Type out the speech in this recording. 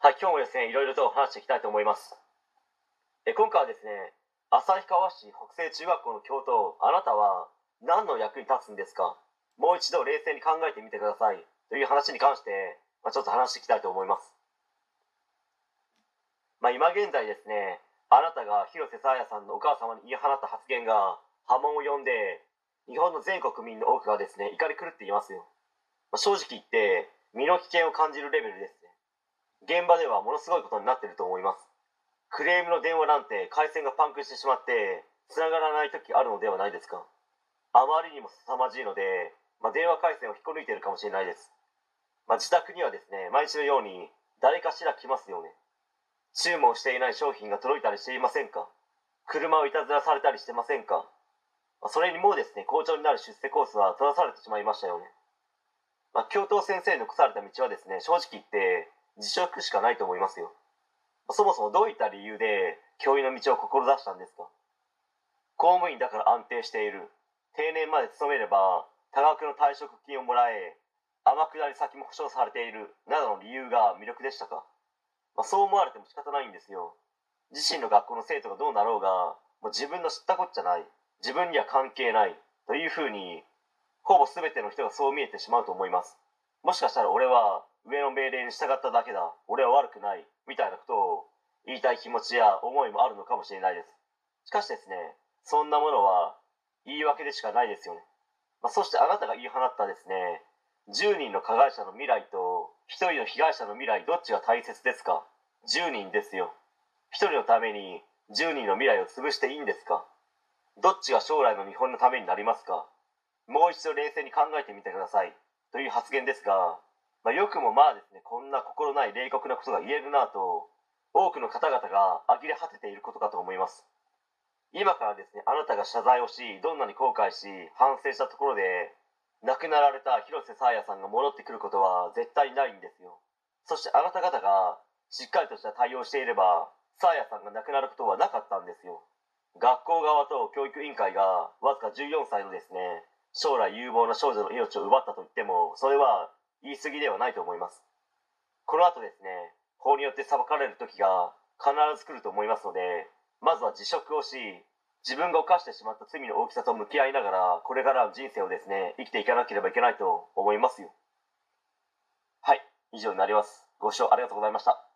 はい、今日もですね、いろいろと話していきたいと思います。え今回はですね、旭川市北西中学校の教頭、あなたは何の役に立つんですか？もう一度冷静に考えてみてください。という話に関して、まあ、ちょっと話していきたいと思います。まあ、今現在ですね、あなたが広瀬沙耶さんのお母様に言い放った発言が波紋を呼んで、日本の全国民の多くがですね、怒り狂っていますよ。まあ、正直言って、身の危険を感じるレベルです。現場ではものすごいことになってると思います。クレームの電話なんて回線がパンクしてしまって、繋がらない時あるのではないですか。あまりにも凄まじいので、まあ、電話回線を引っこ抜いてるかもしれないです。まあ、自宅にはですね、毎日のように誰かしら来ますよね。注文していない商品が届いたりしていませんか車をいたずらされたりしてませんかまそれにもうですね、校長になる出世コースは閉ざされてしまいましたよね。まあ、教頭先生の残された道はですね、正直言って辞職しかないと思いますよ。そもそもどういった理由で教員の道を志したんですか？公務員だから安定している。定年まで勤めれば多額の退職金をもらえ、天下り先も保証されている。などの理由が魅力でしたか？まあ、そう思われても仕方ないんですよ。自身の学校の生徒がどうなろうが、もう自分の知ったこっちゃない。自分には関係ない。というふうに、ほぼ全ての人がそう見えてしまうと思います。もしかしたら俺は上の命令に従っただけだ。俺は悪くない。みたいなことを言いたい気持ちや思いもあるのかもしれないです。しかしですね、そんなものは言い訳でしかないですよね。まあ、そしてあなたが言い放ったですね、10人の加害者の未来と1人の被害者の未来どっちが大切ですか ?10 人ですよ。1人のために10人の未来を潰していいんですか？どっちが将来の日本のためになりますか？もう一度冷静に考えてみてください。という発言ですが、まあ、よくもまあですね、こんな心ない冷酷なことが言えるなと、多くの方々が呆れ果てていることかと思います。今からですね、あなたが謝罪をし、どんなに後悔し、反省したところで、亡くなられた広瀬沙耶さんが戻ってくることは絶対ないんですよ。そしてあなた方がしっかりとした対応していれば、沙耶さんが亡くなることはなかったんですよ。学校側と教育委員会がわずか14歳のですね、将来有望な少女の命を奪ったと言っても、それは言い過ぎではないと思います。この後ですね、法によって裁かれる時が必ず来ると思いますので、まずは辞職をし、自分が犯してしまった罪の大きさと向き合いながら、これからの人生をですね、生きていかなければいけないと思いますよ。はい、以上になります。ご視聴ありがとうございました。